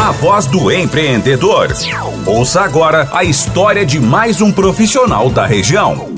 a voz do empreendedor. Ouça agora a história de mais um profissional da região.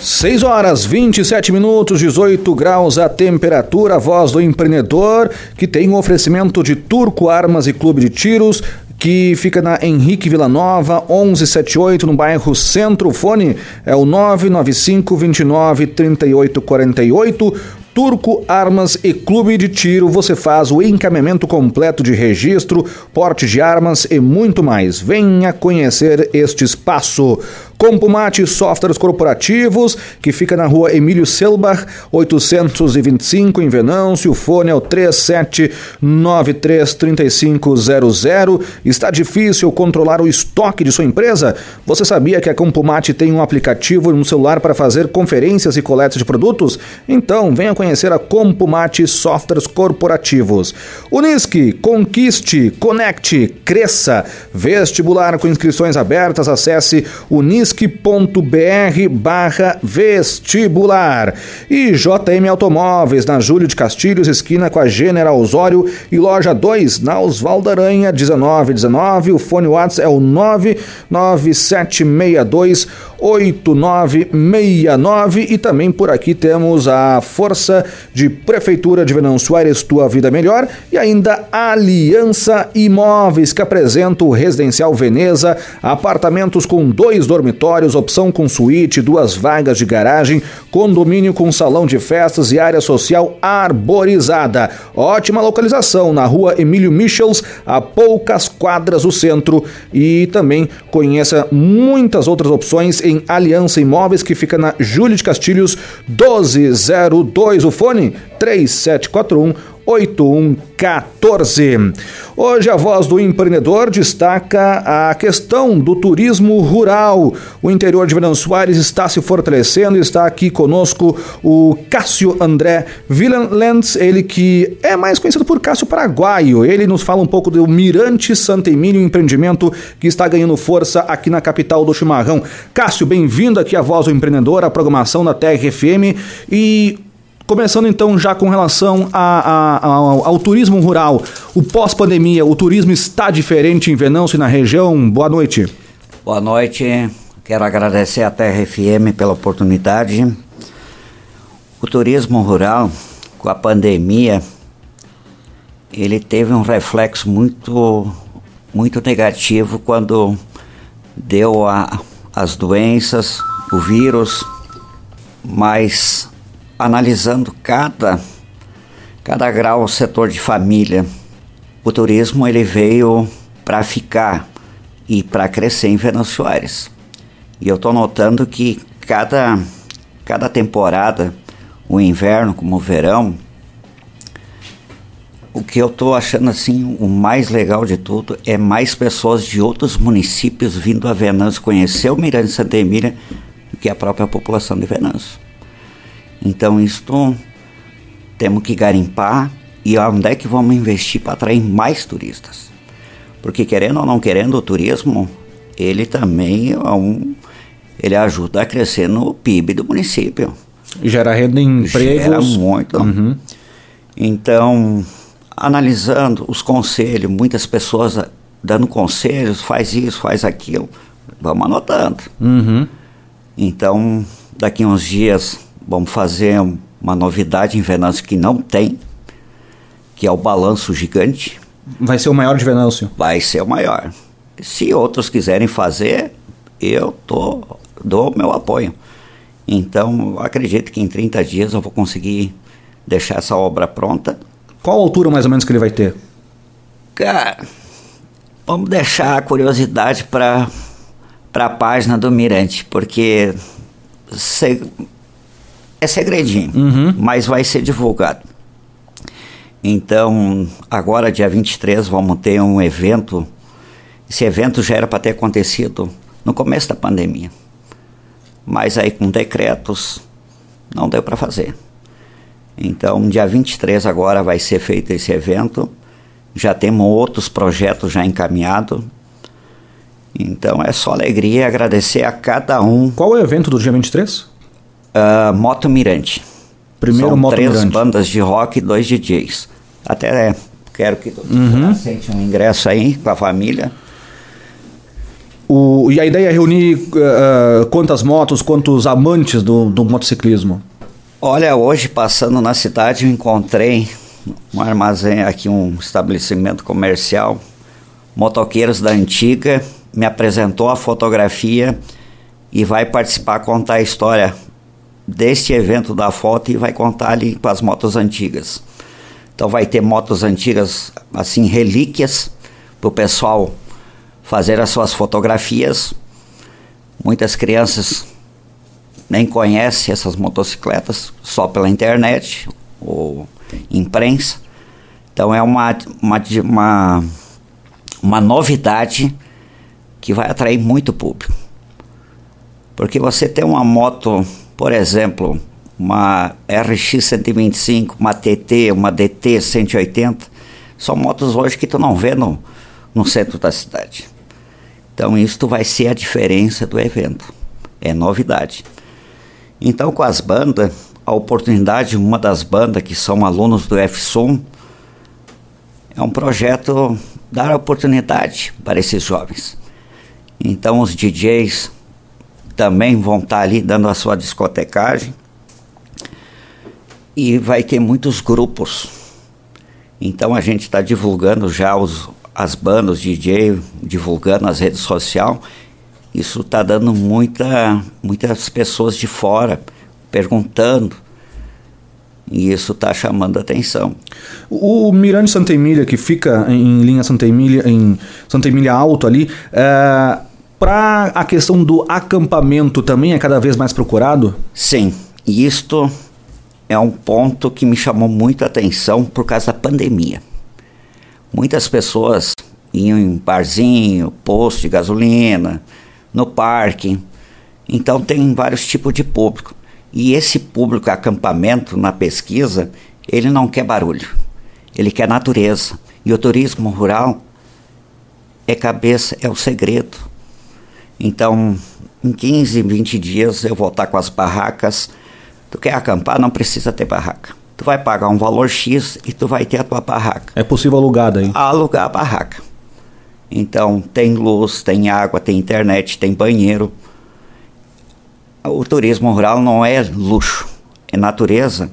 6 horas 27 minutos, 18 graus a temperatura, a voz do empreendedor, que tem um oferecimento de Turco Armas e Clube de Tiros, que fica na Henrique Vila Nova, 1178, no bairro Centro. Fone é o 995 29 3848. Turco Armas e Clube de Tiro, você faz o encaminhamento completo de registro, porte de armas e muito mais. Venha conhecer este espaço. Compumate Softwares Corporativos, que fica na rua Emílio Selbach, 825, em Venâncio. O fone é o 37933500. Está difícil controlar o estoque de sua empresa? Você sabia que a Compumate tem um aplicativo no celular para fazer conferências e coletas de produtos? Então, venha conhecer a Compumate Softwares Corporativos. Unisque, conquiste, conecte, cresça. Vestibular com inscrições abertas, acesse unisque unisc.br barra vestibular. E JM Automóveis, na Júlio de Castilhos, esquina com a General Osório e loja 2, na Osvaldo Aranha, 1919. O fone WhatsApp é o 99762 8969 e também por aqui temos a força de Prefeitura de Venâncio Aires, Tua Vida Melhor e ainda Aliança Imóveis que apresenta o Residencial Veneza, apartamentos com dois dormitórios, opção com suíte, duas vagas de garagem, condomínio com salão de festas e área social arborizada. Ótima localização na rua Emílio Michels, a poucas quadras do centro e também conheça muitas outras opções em em Aliança Imóveis, que fica na Júlio de Castilhos 1202. O fone 3741 8114. Hoje a voz do empreendedor destaca a questão do turismo rural. O interior de Venâncio Soares está se fortalecendo. Está aqui conosco o Cássio André Villanlands, ele que é mais conhecido por Cássio Paraguaio. Ele nos fala um pouco do Mirante Santa Emílio, um empreendimento que está ganhando força aqui na capital do chimarrão. Cássio, bem-vindo aqui à Voz do Empreendedor, a programação da TRFM e Começando então já com relação a, a, ao, ao, turismo rural, o pós-pandemia, o turismo está diferente em Venâncio e na região? Boa noite. Boa noite, quero agradecer a TRFM pela oportunidade. O turismo rural, com a pandemia, ele teve um reflexo muito, muito negativo quando deu a, as doenças, o vírus, mas analisando cada, cada grau setor de família. O turismo ele veio para ficar e para crescer em Venâncio Aires. E eu estou notando que cada, cada temporada, o inverno como o verão, o que eu estou achando assim o mais legal de tudo é mais pessoas de outros municípios vindo a Venâncio conhecer o Mirante Santa Emília do que a própria população de Venâncio. Então isto temos que garimpar e onde é que vamos investir para atrair mais turistas. Porque querendo ou não querendo, o turismo, ele também é um, ele ajuda a crescer no PIB do município. Gera renda em empregos. Gera muito. Uhum. Então, analisando os conselhos, muitas pessoas dando conselhos, faz isso, faz aquilo, vamos anotando. Uhum. Então, daqui uns dias Vamos fazer uma novidade em Venâncio que não tem, que é o balanço gigante. Vai ser o maior de Venâncio? Vai ser o maior. Se outros quiserem fazer, eu tô, dou meu apoio. Então, acredito que em 30 dias eu vou conseguir deixar essa obra pronta. Qual a altura mais ou menos que ele vai ter? Cara, vamos deixar a curiosidade para a página do Mirante, porque é segredinho, uhum. mas vai ser divulgado. Então, agora, dia 23, vamos ter um evento. Esse evento já era para ter acontecido no começo da pandemia. Mas aí, com decretos, não deu para fazer. Então, dia 23 agora vai ser feito esse evento. Já temos outros projetos já encaminhados. Então, é só alegria e agradecer a cada um. Qual é o evento do dia 23? Uh, Moto Mirante. Primeiro São Moto três Mirante. bandas de rock e dois DJs. Até Quero que todo mundo aceite um ingresso aí com a família. O, e a ideia é reunir uh, quantas motos, quantos amantes do, do motociclismo? Olha, hoje passando na cidade eu encontrei um armazém aqui, um estabelecimento comercial, motoqueiros da antiga, me apresentou a fotografia e vai participar, contar a história deste evento da foto e vai contar ali com as motos antigas. Então vai ter motos antigas, assim, relíquias, para o pessoal fazer as suas fotografias. Muitas crianças nem conhecem essas motocicletas, só pela internet ou imprensa. Então é uma, uma, uma, uma novidade que vai atrair muito público. Porque você tem uma moto, por exemplo, uma RX 125, uma TT, uma DT 180, são motos hoje que tu não vê no, no centro da cidade. Então isto vai ser a diferença do evento. É novidade. Então com as bandas, a oportunidade, uma das bandas que são alunos do FSUM, é um projeto dar oportunidade para esses jovens. Então os DJs também vão estar ali dando a sua discotecagem e vai ter muitos grupos. Então a gente está divulgando já os, as bandas DJ, divulgando as redes sociais. Isso está dando muita, muitas pessoas de fora perguntando. E isso está chamando a atenção. O Mirante Santa Emília, que fica em linha Santa Emília, em Santa Emília Alto ali, é, para a questão do acampamento também é cada vez mais procurado? Sim, e isto é um ponto que me chamou muito atenção por causa da pandemia. Muitas pessoas iam em barzinho, posto de gasolina, no parque. Então tem vários tipos de público. E esse público acampamento na pesquisa, ele não quer barulho. Ele quer natureza. E o turismo rural é cabeça, é o segredo. Então, em 15, 20 dias eu vou estar com as barracas. Tu quer acampar, não precisa ter barraca. Tu vai pagar um valor X e tu vai ter a tua barraca. É possível alugar daí? Alugar a barraca. Então, tem luz, tem água, tem internet, tem banheiro. O turismo rural não é luxo, é natureza,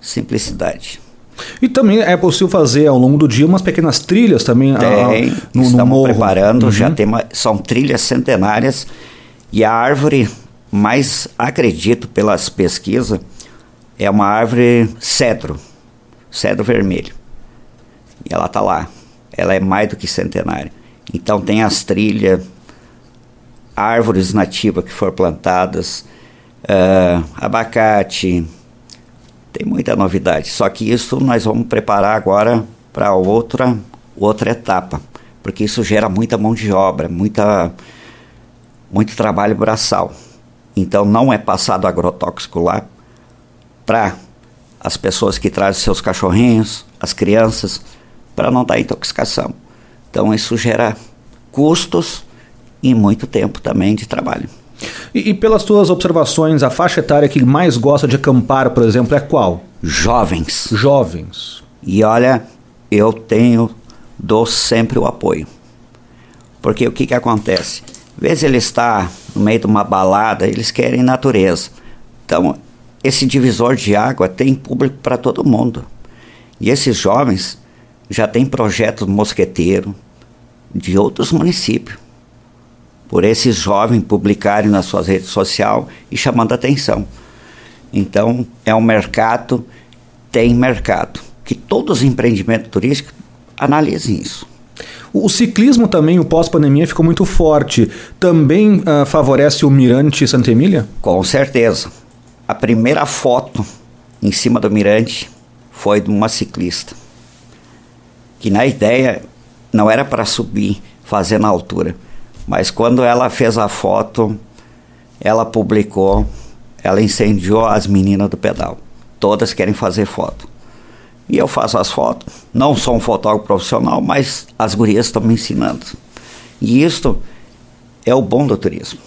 simplicidade. E também é possível fazer ao longo do dia umas pequenas trilhas também. Tem, no, estamos no morro. preparando, uhum. já tem uma, são trilhas centenárias e a árvore mais acredito pelas pesquisas é uma árvore cedro, cedro vermelho. E ela está lá. Ela é mais do que centenária. Então tem as trilhas, árvores nativas que foram plantadas, uh, abacate, tem muita novidade. Só que isso nós vamos preparar agora para outra, outra etapa, porque isso gera muita mão de obra, muita, muito trabalho braçal. Então não é passado agrotóxico lá para as pessoas que trazem seus cachorrinhos, as crianças, para não dar intoxicação. Então isso gera custos e muito tempo também de trabalho. E, e, pelas tuas observações, a faixa etária que mais gosta de acampar, por exemplo, é qual? Jovens. Jovens. E olha, eu tenho, dou sempre o apoio. Porque o que, que acontece? Às vezes ele está no meio de uma balada, eles querem natureza. Então, esse divisor de água tem público para todo mundo. E esses jovens já têm projetos mosqueteiro de outros municípios por esses jovens publicarem nas suas redes sociais e chamando atenção. Então, é um mercado, tem mercado. Que todos os empreendimentos turísticos analisem isso. O ciclismo também, o pós-pandemia, ficou muito forte. Também uh, favorece o Mirante Santa Emília? Com certeza. A primeira foto em cima do Mirante foi de uma ciclista. Que na ideia não era para subir, fazer na altura mas quando ela fez a foto, ela publicou, ela incendiou as meninas do pedal. Todas querem fazer foto. E eu faço as fotos. Não sou um fotógrafo profissional, mas as gurias estão me ensinando. E isto é o bom do turismo.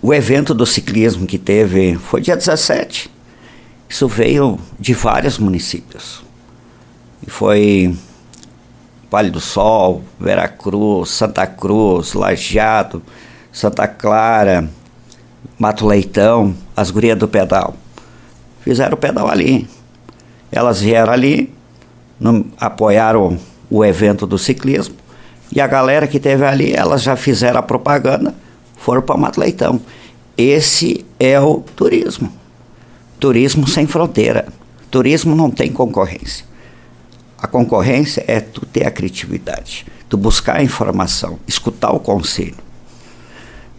O evento do ciclismo que teve foi dia 17. Isso veio de vários municípios. E foi Vale do Sol, Veracruz, Santa Cruz, Lajeado, Santa Clara, Mato Leitão, as gurias do pedal. Fizeram o pedal ali. Elas vieram ali, no, apoiaram o evento do ciclismo. E a galera que teve ali, elas já fizeram a propaganda, foram para Mato Leitão. Esse é o turismo. Turismo sem fronteira. Turismo não tem concorrência. A concorrência é tu ter a criatividade, tu buscar a informação, escutar o conselho.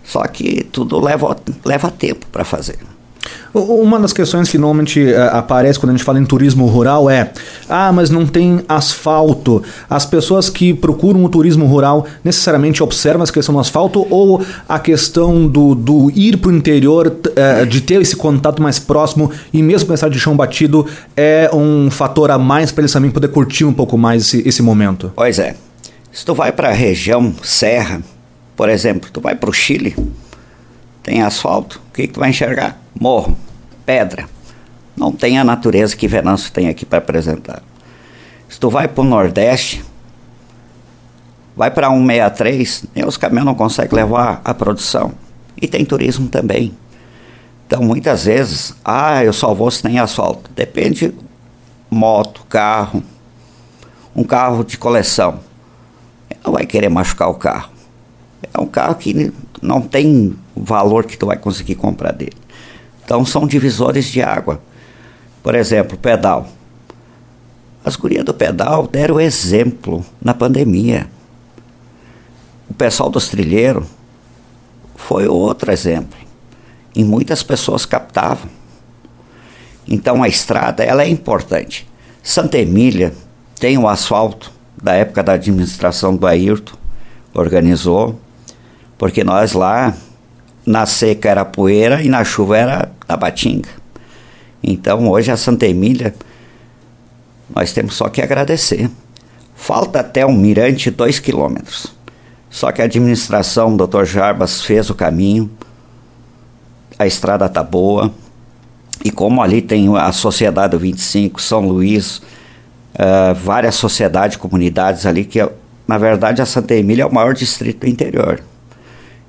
Só que tudo leva, leva tempo para fazer. Uma das questões que normalmente uh, aparece quando a gente fala em turismo rural é: ah, mas não tem asfalto. As pessoas que procuram o turismo rural necessariamente observam essa questão do asfalto ou a questão do, do ir para o interior, uh, de ter esse contato mais próximo e mesmo começar de chão batido é um fator a mais para eles também poder curtir um pouco mais esse, esse momento? Pois é. Se tu vai para a região serra, por exemplo, tu vai para o Chile, tem asfalto, o que, que tu vai enxergar? Morro, pedra. Não tem a natureza que Venâncio tem aqui para apresentar. Se tu vai para o Nordeste, vai para 163, nem os caminhões não conseguem levar a produção. E tem turismo também. Então, muitas vezes, ah, eu só vou se tem asfalto. Depende moto, carro, um carro de coleção. Ele não vai querer machucar o carro. É um carro que não tem valor que tu vai conseguir comprar dele. Então são divisores de água. Por exemplo, pedal. As gurias do pedal deram exemplo na pandemia. O pessoal dos trilheiros foi outro exemplo. E muitas pessoas captavam. Então a estrada ela é importante. Santa Emília tem o asfalto da época da administração do Ayrton, organizou, porque nós lá na seca era poeira e na chuva era tabatinga. Então hoje a Santa Emília nós temos só que agradecer. Falta até um mirante dois quilômetros. Só que a administração, o Dr. Jarbas fez o caminho, a estrada está boa. E como ali tem a Sociedade 25, São Luís, uh, várias sociedades, comunidades ali, que na verdade a Santa Emília é o maior distrito do interior.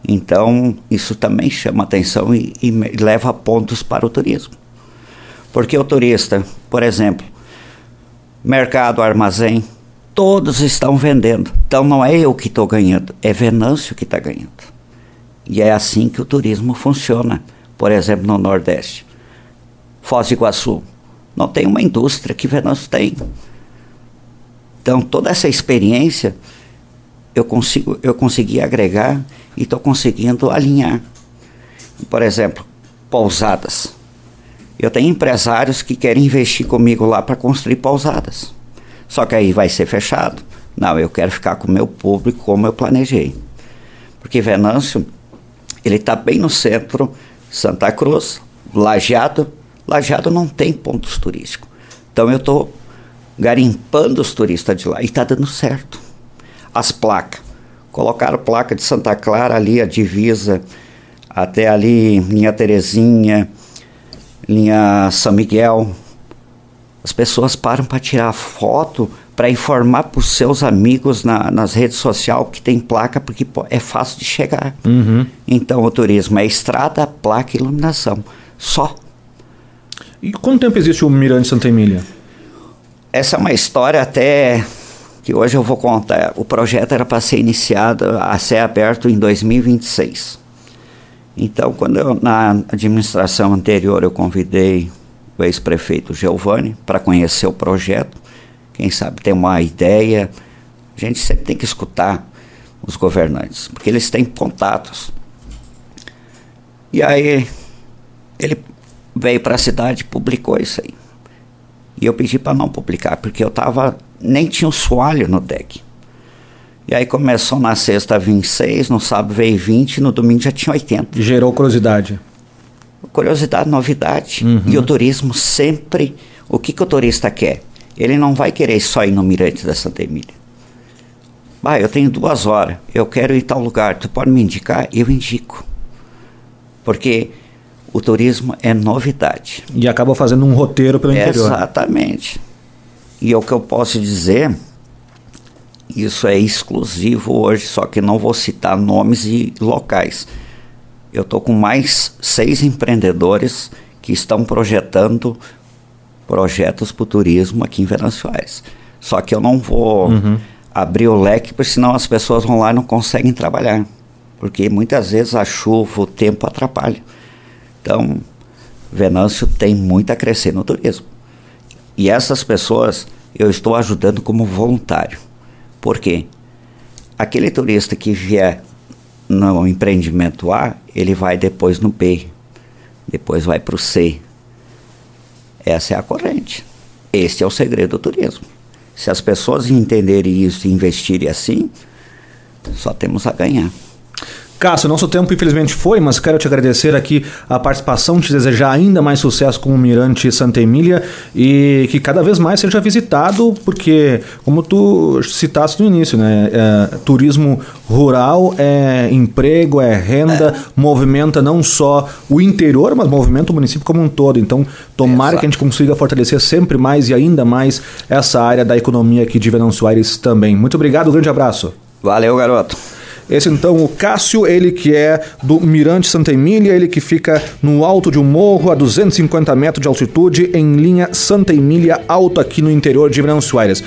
Então, isso também chama atenção e, e leva pontos para o turismo. Porque o turista, por exemplo, mercado, armazém, todos estão vendendo. Então não é eu que estou ganhando, é Venâncio que está ganhando. E é assim que o turismo funciona. Por exemplo, no Nordeste. Foz do Iguaçu. Não tem uma indústria que Venâncio tem. Então toda essa experiência eu consigo eu consegui agregar e estou conseguindo alinhar. Por exemplo, pousadas. Eu tenho empresários que querem investir comigo lá para construir pousadas. Só que aí vai ser fechado. Não, eu quero ficar com o meu público como eu planejei. Porque Venâncio, ele está bem no centro, Santa Cruz, Lajeado. Lajeado não tem pontos turísticos. Então eu estou garimpando os turistas de lá e está dando certo. As placas. Colocaram placa de Santa Clara ali, a divisa, até ali, linha Terezinha, linha São Miguel. As pessoas param para tirar foto, para informar para os seus amigos na, nas redes sociais que tem placa, porque é fácil de chegar. Uhum. Então o turismo é estrada, placa e iluminação. Só. E quanto tempo existe o Mirante Santa Emília? Essa é uma história até que hoje eu vou contar. O projeto era para ser iniciado, a ser aberto em 2026. Então, quando eu, na administração anterior eu convidei o ex-prefeito Giovanni para conhecer o projeto, quem sabe ter uma ideia. A gente sempre tem que escutar os governantes, porque eles têm contatos. E aí ele veio para a cidade e publicou isso aí. E eu pedi para não publicar, porque eu estava nem tinha o soalho no deck. E aí começou na sexta 26, no sábado veio 20, no domingo já tinha 80. Gerou curiosidade. Curiosidade, novidade. Uhum. E o turismo sempre. O que, que o turista quer? Ele não vai querer só ir no Mirante da Santa Emília. Ah, eu tenho duas horas, eu quero ir tal lugar, tu pode me indicar? Eu indico. Porque o turismo é novidade. E acaba fazendo um roteiro pelo interior. Exatamente. E o que eu posso dizer, isso é exclusivo hoje, só que não vou citar nomes e locais. Eu estou com mais seis empreendedores que estão projetando projetos para o turismo aqui em Venâncio Aires. Só que eu não vou uhum. abrir o leque, porque senão as pessoas vão lá e não conseguem trabalhar. Porque muitas vezes a chuva, o tempo atrapalha. Então, Venâncio tem muito a crescer no turismo. E essas pessoas eu estou ajudando como voluntário. Por quê? Aquele turista que vier no empreendimento A, ele vai depois no B, depois vai para o C. Essa é a corrente. Este é o segredo do turismo. Se as pessoas entenderem isso e investirem assim, só temos a ganhar. Cássio, nosso tempo infelizmente foi, mas quero te agradecer aqui a participação, te desejar ainda mais sucesso com o Mirante Santa Emília e que cada vez mais seja visitado, porque, como tu citaste no início, né, é, turismo rural é emprego, é renda, é. movimenta não só o interior, mas movimenta o município como um todo. Então, tomara Exato. que a gente consiga fortalecer sempre mais e ainda mais essa área da economia aqui de Venâncio Aires também. Muito obrigado, um grande abraço. Valeu, garoto. Esse então o Cássio, ele que é do Mirante Santa Emília, ele que fica no alto de um morro a 250 metros de altitude em linha Santa Emília alto aqui no interior de Venâncio Aires.